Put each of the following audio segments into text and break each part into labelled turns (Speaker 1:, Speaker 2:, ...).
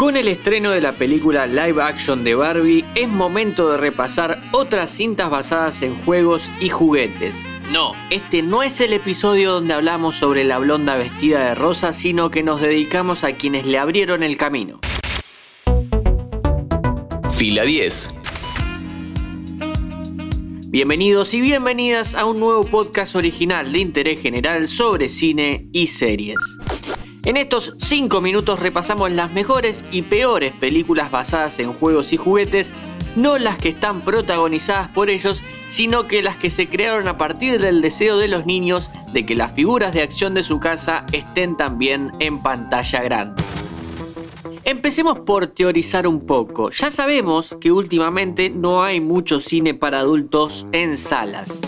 Speaker 1: Con el estreno de la película live action de Barbie, es momento de repasar otras cintas basadas en juegos y juguetes. No, este no es el episodio donde hablamos sobre la blonda vestida de rosa, sino que nos dedicamos a quienes le abrieron el camino.
Speaker 2: Fila 10.
Speaker 1: Bienvenidos y bienvenidas a un nuevo podcast original de interés general sobre cine y series. En estos 5 minutos repasamos las mejores y peores películas basadas en juegos y juguetes, no las que están protagonizadas por ellos, sino que las que se crearon a partir del deseo de los niños de que las figuras de acción de su casa estén también en pantalla grande. Empecemos por teorizar un poco. Ya sabemos que últimamente no hay mucho cine para adultos en salas.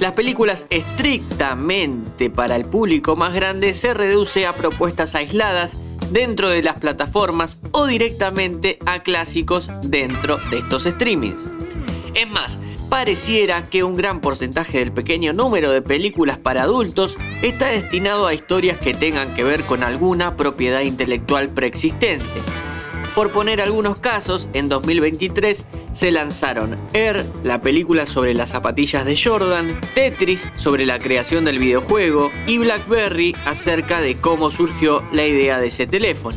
Speaker 1: Las películas estrictamente para el público más grande se reduce a propuestas aisladas dentro de las plataformas o directamente a clásicos dentro de estos streamings. Es más, pareciera que un gran porcentaje del pequeño número de películas para adultos está destinado a historias que tengan que ver con alguna propiedad intelectual preexistente. Por poner algunos casos, en 2023 se lanzaron Air, la película sobre las zapatillas de Jordan, Tetris sobre la creación del videojuego y BlackBerry acerca de cómo surgió la idea de ese teléfono.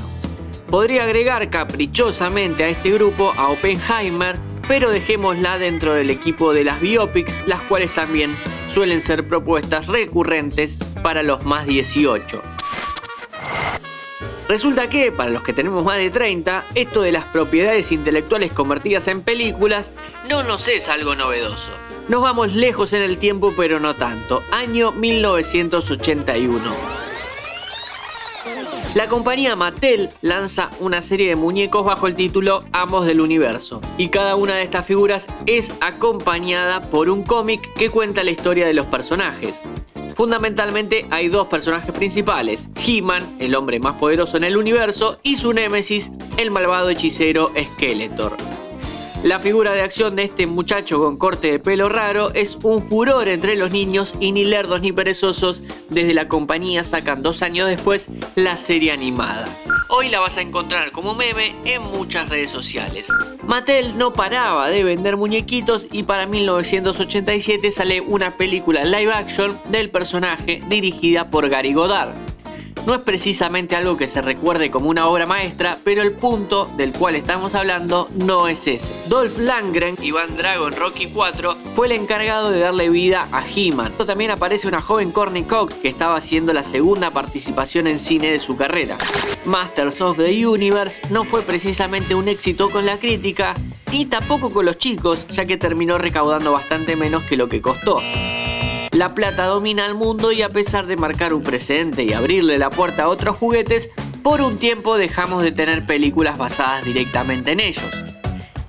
Speaker 1: Podría agregar caprichosamente a este grupo a Oppenheimer, pero dejémosla dentro del equipo de las biopics, las cuales también suelen ser propuestas recurrentes para los más 18. Resulta que, para los que tenemos más de 30, esto de las propiedades intelectuales convertidas en películas no nos es algo novedoso. Nos vamos lejos en el tiempo, pero no tanto. Año 1981. La compañía Mattel lanza una serie de muñecos bajo el título Amos del Universo, y cada una de estas figuras es acompañada por un cómic que cuenta la historia de los personajes. Fundamentalmente hay dos personajes principales, He-Man, el hombre más poderoso en el universo, y su némesis, el malvado hechicero Skeletor. La figura de acción de este muchacho con corte de pelo raro es un furor entre los niños y ni lerdos ni perezosos desde la compañía sacan dos años después la serie animada. Hoy la vas a encontrar como meme en muchas redes sociales. Mattel no paraba de vender muñequitos y para 1987 sale una película live action del personaje dirigida por Gary Goddard. No es precisamente algo que se recuerde como una obra maestra, pero el punto del cual estamos hablando no es ese. Dolph Lundgren, Iván Drago en Rocky 4, fue el encargado de darle vida a He-Man. También aparece una joven Courtney Cox que estaba haciendo la segunda participación en cine de su carrera. Masters of the Universe no fue precisamente un éxito con la crítica y tampoco con los chicos, ya que terminó recaudando bastante menos que lo que costó. La plata domina el mundo y a pesar de marcar un precedente y abrirle la puerta a otros juguetes, por un tiempo dejamos de tener películas basadas directamente en ellos.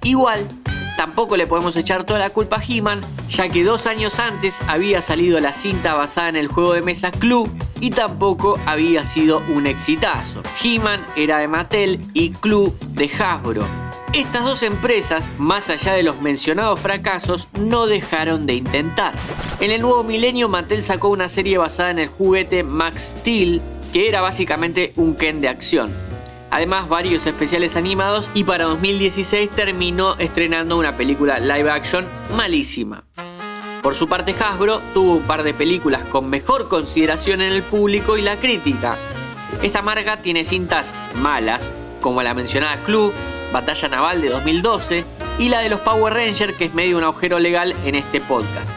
Speaker 1: Igual, tampoco le podemos echar toda la culpa a He-Man, ya que dos años antes había salido la cinta basada en el juego de mesa Clue y tampoco había sido un exitazo. He-Man era de Mattel y Clue de Hasbro. Estas dos empresas, más allá de los mencionados fracasos, no dejaron de intentar. En el nuevo milenio, Mattel sacó una serie basada en el juguete Max Steel, que era básicamente un Ken de acción. Además, varios especiales animados y para 2016 terminó estrenando una película live action malísima. Por su parte, Hasbro tuvo un par de películas con mejor consideración en el público y la crítica. Esta marca tiene cintas malas, como la mencionada Club, Batalla Naval de 2012 y la de los Power Rangers que es medio un agujero legal en este podcast.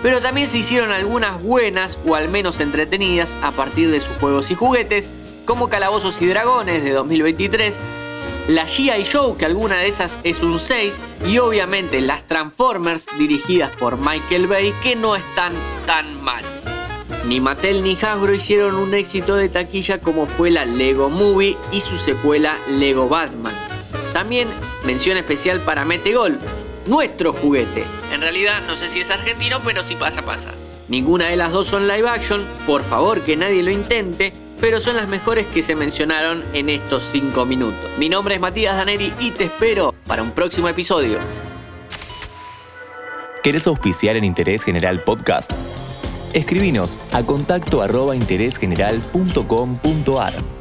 Speaker 1: Pero también se hicieron algunas buenas o al menos entretenidas a partir de sus juegos y juguetes, como Calabozos y Dragones de 2023, la G.I. Show, que alguna de esas es un 6, y obviamente las Transformers dirigidas por Michael Bay, que no están tan mal. Ni Mattel ni Hasbro hicieron un éxito de taquilla como fue la Lego Movie y su secuela Lego Batman. También mención especial para Metegol, nuestro juguete. En realidad no sé si es argentino, pero si pasa, pasa. Ninguna de las dos son live action, por favor que nadie lo intente, pero son las mejores que se mencionaron en estos 5 minutos. Mi nombre es Matías Daneri y te espero para un próximo episodio.
Speaker 2: ¿Querés auspiciar en Interés General Podcast? Escribinos a contacto arroba interésgeneral.com.ar